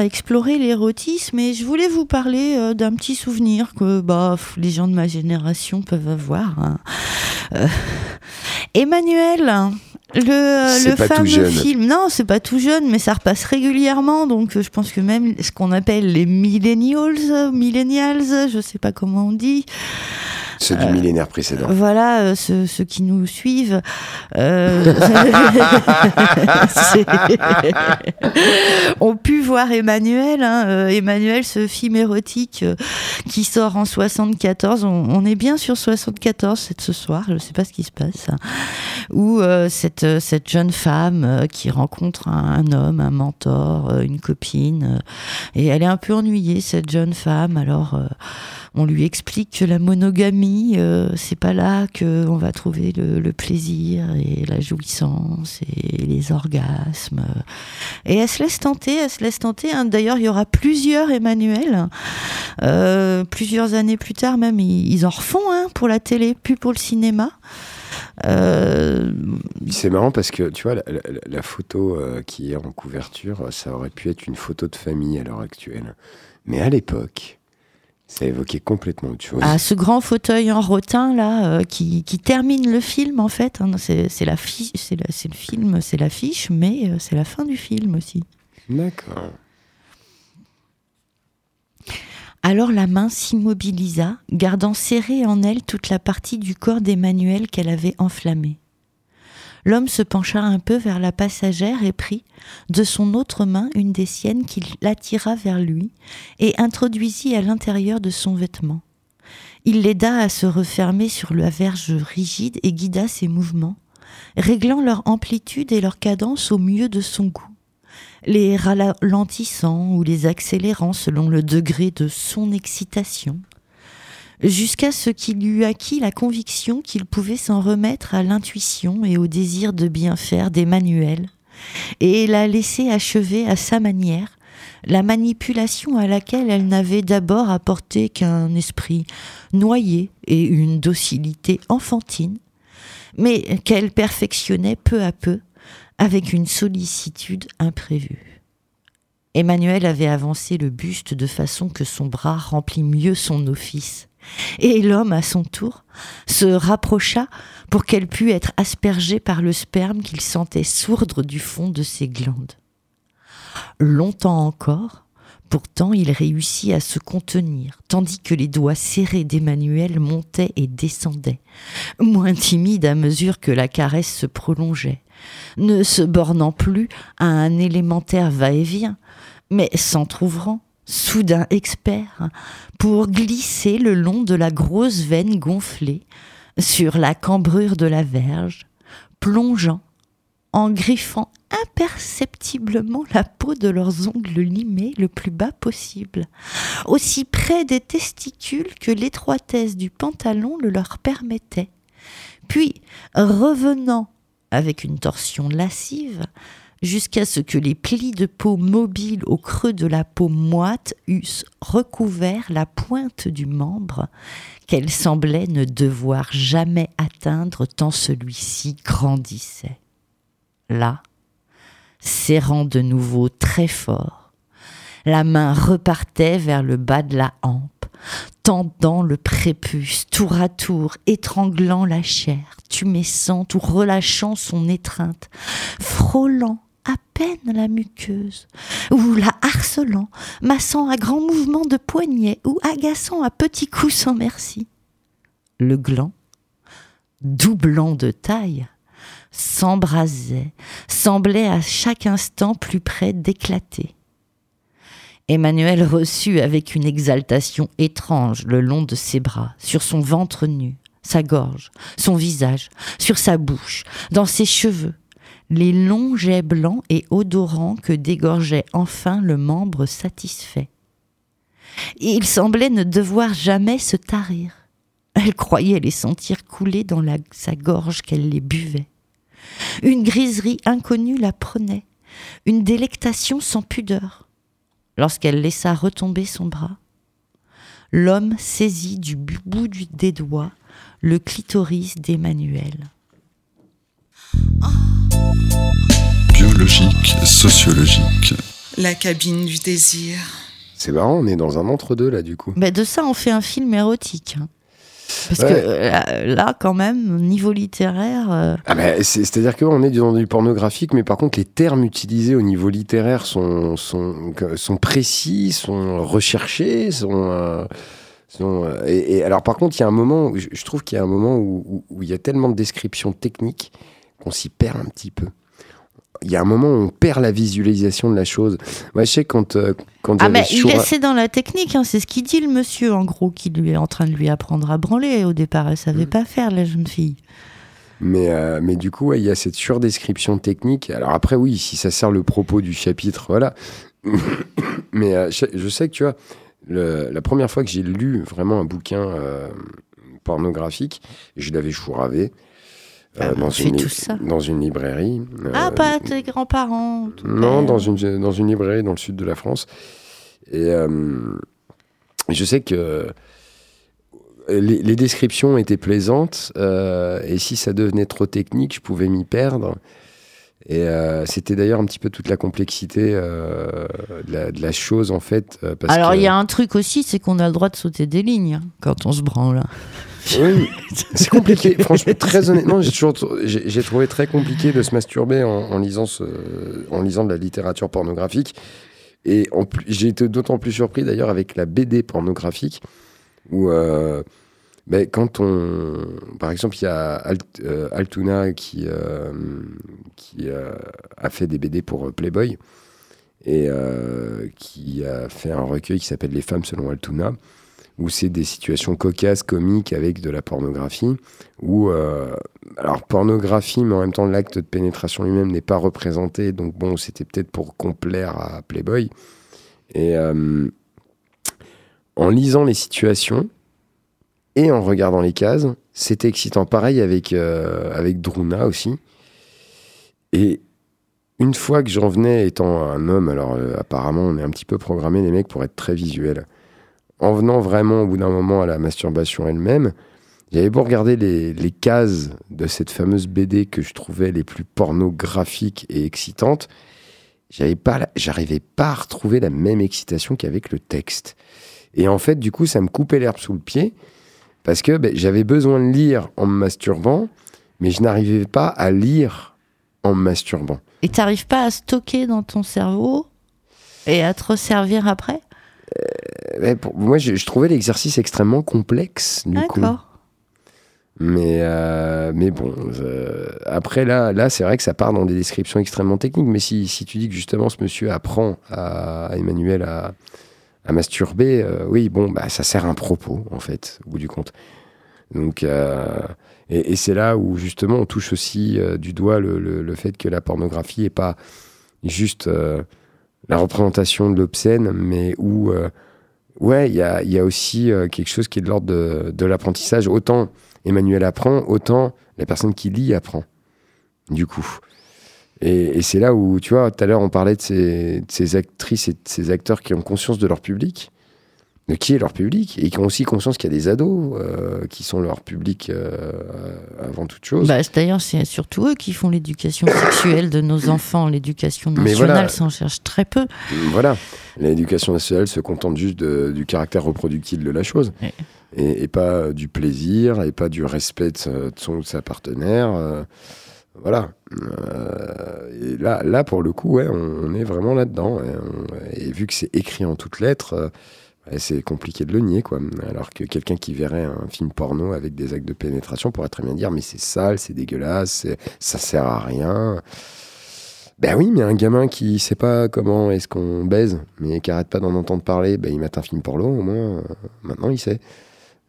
À explorer l'érotisme et je voulais vous parler euh, d'un petit souvenir que bah, les gens de ma génération peuvent avoir. hein. Euh, Emmanuel, le, le fameux film, non, c'est pas tout jeune, mais ça repasse régulièrement, donc euh, je pense que même ce qu'on appelle les millennials, millennials, je sais pas comment on dit, Ceux du millénaire précédent. voilà, euh, ceux, ceux qui nous suivent. euh, *laughs* ont pu voir Emmanuel. hein, euh, Emmanuel, ce film érotique euh, qui sort en 74. On, on est bien sur 74 c'est ce soir, je ne sais pas ce qui se passe. hein, Où euh, cette, euh, cette jeune femme euh, qui rencontre un, un homme, un mentor, euh, une copine, euh, et elle est un peu ennuyée, cette jeune femme. Alors. euh, On lui explique que la monogamie, euh, c'est pas là qu'on va trouver le, plaisir et la jouissance et les orgasmes. Et elle se laisse tenter, elle se laisse tenter. hein. D'ailleurs, il y aura plusieurs Emmanuel. Euh, plusieurs années plus tard, même, ils, en refont pour la télé, plus pour le cinéma. Euh, C'est marrant parce que tu vois, la, photo qui est en couverture, ça aurait pu être une photo de famille à l'heure actuelle. Mais à l'époque, ça évoquait complètement autre chose. à ce grand fauteuil en rotin là euh, qui, qui termine le film en fait. hein. c'est la- c'est le film, c'est l'affiche, mais euh, c'est la fin du film aussi. D'accord. Alors la main s'immobilisa, gardant serrée en elle toute la partie du corps d'Emmanuel qu'elle avait enflammée. L'homme se pencha un peu vers la passagère et prit de son autre main une des siennes qu'il l'attira vers lui et introduisit à l'intérieur de son vêtement. Il l'aida à se refermer sur la verge rigide et guida ses mouvements, réglant leur amplitude et leur cadence au mieux de son goût les ralentissant ou les accélérant selon le degré de son excitation, jusqu'à ce qu'il eût acquis la conviction qu'il pouvait s'en remettre à l'intuition et au désir de bien faire d'Emmanuel, et la laisser achever à sa manière la manipulation à laquelle elle n'avait d'abord apporté qu'un esprit noyé et une docilité enfantine, mais qu'elle perfectionnait peu à peu avec une sollicitude imprévue. Emmanuel avait avancé le buste de façon que son bras remplit mieux son office, et l'homme, à son tour, se rapprocha pour qu'elle pût être aspergée par le sperme qu'il sentait sourdre du fond de ses glandes. Longtemps encore, pourtant il réussit à se contenir, tandis que les doigts serrés d'Emmanuel montaient et descendaient, moins timides à mesure que la caresse se prolongeait, ne se bornant plus à un élémentaire va-et-vient, mais s'entr'ouvrant, soudain expert, pour glisser le long de la grosse veine gonflée, sur la cambrure de la verge, plongeant, en griffant imperceptiblement la peau de leurs ongles limés le plus bas possible, aussi près des testicules que l'étroitesse du pantalon le leur permettait, puis revenant avec une torsion lascive, jusqu'à ce que les plis de peau mobiles au creux de la peau moite eussent recouvert la pointe du membre qu'elle semblait ne devoir jamais atteindre tant celui-ci grandissait. Là, serrant de nouveau très fort, la main repartait vers le bas de la hampe, tendant le prépuce tour à tour, étranglant la chair, tumescente ou relâchant son étreinte, frôlant à peine la muqueuse, ou la harcelant, massant à grands mouvements de poignet ou agaçant à petits coups sans merci. Le gland, doublant de taille, s'embrasait, semblait à chaque instant plus près d'éclater. Emmanuel reçut avec une exaltation étrange le long de ses bras, sur son ventre nu, sa gorge, son visage, sur sa bouche, dans ses cheveux, les longs jets blancs et odorants que dégorgeait enfin le membre satisfait. Il semblait ne devoir jamais se tarir. Elle croyait les sentir couler dans sa gorge qu'elle les buvait. Une griserie inconnue la prenait, une délectation sans pudeur. Lorsqu'elle laissa retomber son bras, l'homme saisit du bout des doigts le clitoris d'Emmanuel. Biologique, sociologique. La cabine du désir. C'est marrant, on est dans un entre-deux là du coup. Mais de ça, on fait un film érotique. hein. Parce Ouais. que euh, là, quand même, niveau littéraire, euh, Ah bah, c'est- C'est-à-dire qu'on est dans du pornographique, mais par contre les termes utilisés au niveau littéraire sont, sont, sont précis, sont recherchés, sont... euh, sont, euh, et, et alors par contre, il y a un moment, où je, trouve qu'il y a un moment où il y a tellement de descriptions techniques qu'on s'y perd un petit peu. Il y a un moment où on perd la visualisation de la chose. Moi, je sais quand, euh, quand Ah, mais il est- c'est dans la technique, hein, c'est ce qu'il dit le monsieur, en gros, qui lui est en train de lui apprendre à branler. Au départ, elle savait Mm. pas faire, la jeune fille. Mais, euh, mais du coup, ouais, il y a cette surdescription technique. Alors après, oui, si ça sert le propos du chapitre, voilà. *coughs* mais euh, je, sais que tu vois, le- la première fois que j'ai lu vraiment un bouquin euh, pornographique, je l'avais chouravé euh, Ah, dans, une, ça. dans une librairie. Ah, euh, pas tes grands-parents. Non, dans une, dans une librairie dans le sud de la France. Et euh, je sais que les, les descriptions étaient plaisantes, euh, et si ça devenait trop technique, je pouvais m'y perdre. Et euh, c'était d'ailleurs un petit peu toute la complexité euh, de, la, de la chose, en fait. euh, parce Alors, que- il y a un truc aussi, c'est qu'on a le droit de sauter des lignes hein, quand on se branle. Oui, *laughs* c'est compliqué. *laughs* Franchement, très honnêtement, j'ai toujours j'ai trouvé très compliqué de se masturber en, en lisant ce, en lisant de la littérature pornographique. Et j'ai été d'autant plus surpris d'ailleurs avec la BD pornographique où euh, ben, quand on, par exemple, il y a Alt- euh, Altuna qui euh, qui a fait des BD pour Playboy et qui a fait un recueil qui s'appelle Les femmes selon Altuna où c'est des situations cocasses, comiques avec de la pornographie, où, euh, alors pornographie, mais en même temps l'acte de pénétration lui-même n'est pas représenté, donc bon, c'était peut-être pour complaire à Playboy. Et euh, en lisant les situations et en regardant les cases, c'était excitant. Pareil avec, euh, avec Druna aussi. Et une fois que j'en venais étant un homme, alors apparemment on est un petit peu programmé les mecs pour être très visuels en venant vraiment au bout d'un moment à la masturbation elle-même, j'avais beau regarder les, cases de cette fameuse BD que je trouvais les plus pornographiques et excitantes, j'avais pas, j'arrivais pas à retrouver la même excitation qu'avec le texte. Et en fait, du coup, ça me coupait l'herbe sous le pied parce que ben, j'avais besoin de lire en me masturbant, mais je n'arrivais pas à lire en me masturbant. Et t'arrives pas à stocker dans ton cerveau et à te resservir après? Ouais, pour- moi, je, je trouvais l'exercice extrêmement complexe, du coup. Mais, euh, mais bon, euh, après là, là c'est vrai que ça part dans des descriptions extrêmement techniques. Mais si, si tu dis que justement ce monsieur apprend à, à Emmanuel à, à masturber, euh, oui, bon, bah, ça sert un propos, en fait, au bout du compte. Donc, et, et c'est là où justement on touche aussi du doigt le, le- le fait que la pornographie n'est pas juste la représentation de l'obscène, mais où, ouais, il y a, aussi euh, quelque chose qui est de l'ordre de, l'apprentissage. Autant Emmanuel apprend, autant la personne qui lit apprend, du coup. Et, et c'est là où, tu vois, tout à l'heure, on parlait de ces, de ces actrices et de ces acteurs qui ont conscience de leur public, de qui est leur public, et qui ont aussi conscience qu'il y a des ados euh, qui sont leur public euh, avant toute chose. Bah, D'ailleurs, c'est surtout eux qui font l'éducation sexuelle de nos *coughs* enfants. L'éducation nationale voilà. s'en cherche très peu. Voilà, l'éducation nationale se contente juste de- du caractère reproductible de la chose. Ouais. Et, et pas du plaisir, et pas du respect de, son ou de sa partenaire. euh, voilà. Et là, là, pour le coup, ouais, on, on est vraiment là-dedans. ouais. On- Et, vu que c'est écrit en toutes lettres, c'est compliqué de le nier. Quoi. Alors que quelqu'un qui verrait un film porno avec des actes de pénétration pourrait très bien dire Mais c'est sale, c'est dégueulasse, ça sert à rien. Ben oui, mais un gamin qui sait pas comment est-ce qu'on baise, mais qui arrête pas d'en entendre parler, ben il met un film porno, au moins, euh, maintenant il sait.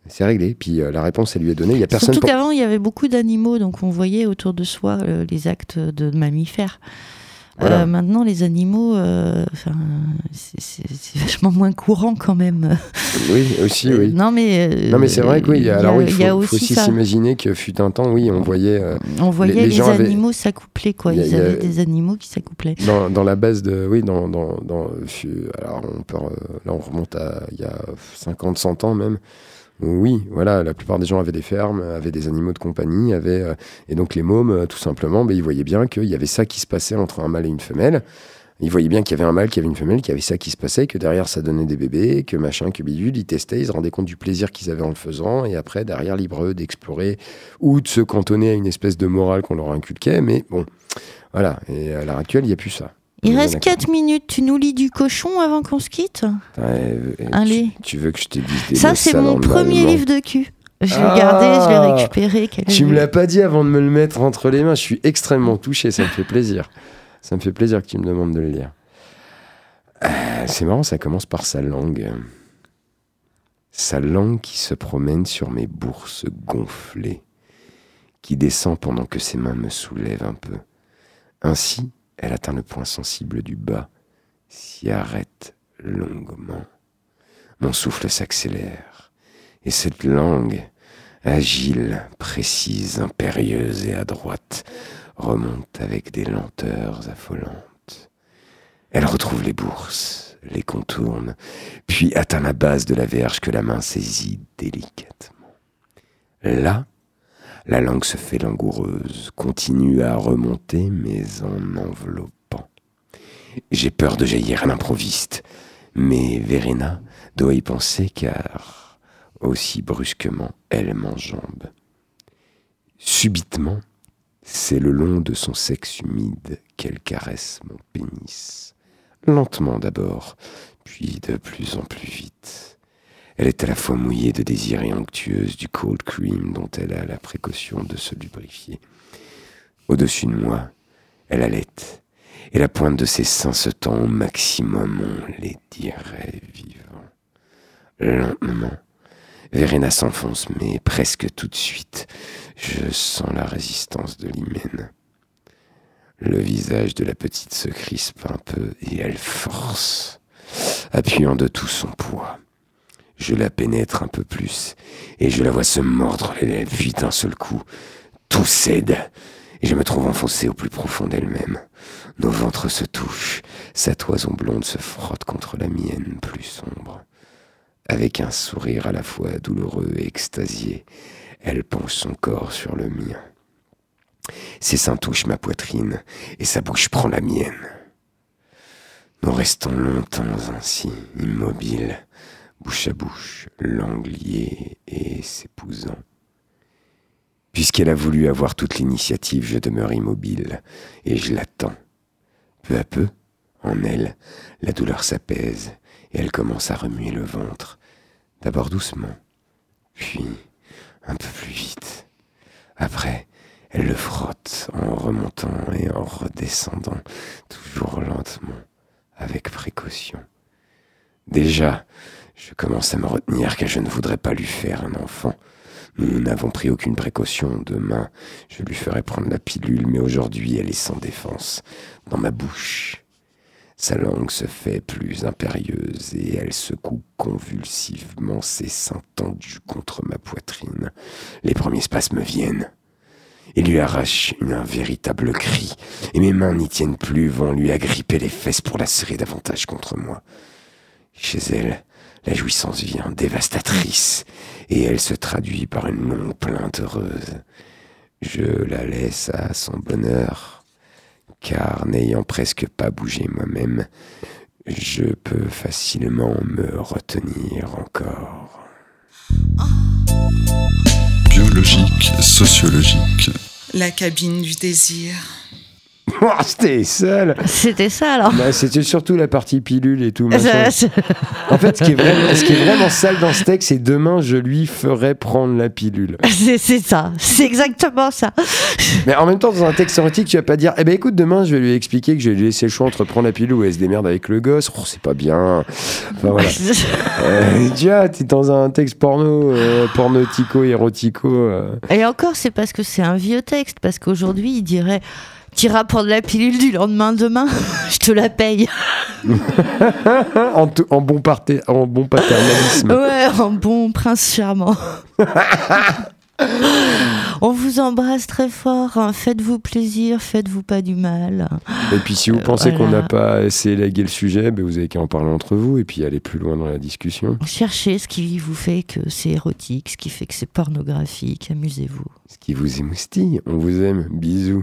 C'est réglé. Puis euh, la réponse, elle lui est donnée. Il y a personne Surtout pour- qu'avant, il y avait beaucoup d'animaux, donc on voyait autour de soi euh, les actes de mammifères. Voilà. Euh, maintenant, les animaux, euh, c'est- vachement moins courant quand même. Oui, aussi, oui. Non, mais, euh, Non, mais c'est vrai que oui. Alors il faut, aussi s'imaginer que fut un temps, oui, on voyait euh, On voyait les les, gens avaient- animaux s'accoupler, quoi. Il y a- Ils a- avaient des animaux qui s'accouplaient. dans, dans la base de, oui, dans, dans, dans alors on peut, euh, là on remonte à il y a 50, 100 ans même. Oui, voilà, la plupart des gens avaient des fermes, avaient des animaux de compagnie, avaient, euh, et donc les mômes, euh, tout simplement, ben, ils voyaient bien qu'il y avait ça qui se passait entre un mâle et une femelle. Ils voyaient bien qu'il y avait un mâle, qu'il y avait une femelle, qu'il y avait ça qui se passait, que derrière ça donnait des bébés, que machin, que bidule, ils testaient, ils se rendaient compte du plaisir qu'ils avaient en le faisant, et après, derrière, libre d'explorer ou de se cantonner à une espèce de morale qu'on leur inculquait, mais bon, voilà, et à l'heure actuelle, il n'y a plus ça. Il reste d'accord. 4 minutes. Tu nous lis du cochon avant qu'on se quitte Ouais, tu- Allez. Tu, veux que je te dise des Ça, c'est mon premier livre de cul. Je l'ai Ah gardé, je l'ai récupéré. quel Tu me l'as pas dit avant de me le mettre entre les mains. Je suis extrêmement touché. Ça me fait plaisir. Ça me fait plaisir que tu me demandes de le lire. Euh, c'est marrant, ça commence par sa langue. Sa langue qui se promène sur mes bourses gonflées, qui descend pendant que ses mains me soulèvent un peu. Ainsi, elle atteint le point sensible du bas, s'y arrête longuement. Mon souffle s'accélère, et cette langue, agile, précise, impérieuse et adroite, remonte avec des lenteurs affolantes. Elle retrouve les bourses, les contourne, puis atteint la base de la verge que la main saisit délicatement. Là, la langue se fait langoureuse, continue à remonter, mais en enveloppant. J'ai peur de jaillir à l'improviste, mais Verena doit y penser car, aussi brusquement, elle m'enjambe. Subitement, c'est le long de son sexe humide qu'elle caresse mon pénis. Lentement d'abord, puis de plus en plus vite. Elle est à la fois mouillée de désir et onctueuse du cold cream dont elle a la précaution de se lubrifier. Au-dessus de moi, elle allaite, et la pointe de ses seins se tend au maximum, on les dirait vivants. Lentement, Verena s'enfonce, mais presque tout de suite, je sens la résistance de l'hymen. Le visage de la petite se crispe un peu et elle force, appuyant de tout son poids. Je la pénètre un peu plus et je la vois se mordre les lèvres, puis d'un seul coup, tout cède et je me trouve enfoncé au plus profond d'elle-même. Nos ventres se touchent, sa toison blonde se frotte contre la mienne plus sombre. Avec un sourire à la fois douloureux et extasié, elle penche son corps sur le mien. Ses seins touchent ma poitrine et sa bouche prend la mienne. Nous restons longtemps ainsi, immobiles, bouche à bouche, langue liée et s'épousant. Puisqu'elle a voulu avoir toute l'initiative, je demeure immobile et je l'attends. Peu à peu, en elle, la douleur s'apaise et elle commence à remuer le ventre, d'abord doucement, puis un peu plus vite. Après, elle le frotte en remontant et en redescendant, toujours lentement, avec précaution. Déjà, je commence à me retenir car je ne voudrais pas lui faire un enfant. Nous n'avons pris aucune précaution. Demain, je lui ferai prendre la pilule, mais aujourd'hui, elle est sans défense, dans ma bouche. Sa langue se fait plus impérieuse et elle secoue convulsivement ses seins tendus contre ma poitrine. Les premiers spasmes viennent. Il lui arrache un véritable cri, et mes mains n'y tiennent plus, vont lui agripper les fesses pour la serrer davantage contre moi. Chez elle, la jouissance vient dévastatrice, et elle se traduit par une longue plainte heureuse. Je la laisse à son bonheur, car n'ayant presque pas bougé moi-même, je peux facilement me retenir encore. Biologique, sociologique. La cabine du désir. *laughs* Oh, C'était seul C'était ça alors. Bah, C'était surtout la partie pilule et tout. Ça- En fait, ce qui, est vraiment, ce qui est vraiment sale dans ce texte, c'est demain, je lui ferai prendre la pilule. *laughs* C'est c'est ça, c'est exactement ça. Mais en même temps, dans un texte érotique, tu vas pas dire, eh ben écoute, demain, je vais lui expliquer que je vais lui laisser le choix entre prendre la pilule ou elle se démerde avec le gosse. Oh, c'est pas bien. Enfin, voilà. *laughs* Euh, tu vois, t'es dans un texte porno, euh, pornotico, érotico. euh. Et encore, c'est parce que c'est un vieux texte, parce qu'aujourd'hui, il dirait T'iras prendre la pilule du lendemain demain, *laughs* je te la paye. *laughs* en, tout- en bon parté- en bon paternalisme. Ouais, en bon prince charmant. *laughs* On vous embrasse très fort, hein. faites-vous plaisir, faites-vous pas du mal. Et puis, si vous Euh, pensez qu'on n'a pas assez élagué le sujet, ben, vous avez qu'à en parler entre vous et puis aller plus loin dans la discussion. Cherchez ce qui vous fait que c'est érotique, ce qui fait que c'est pornographique, amusez-vous. Ce qui vous émoustille, on vous aime. Bisous.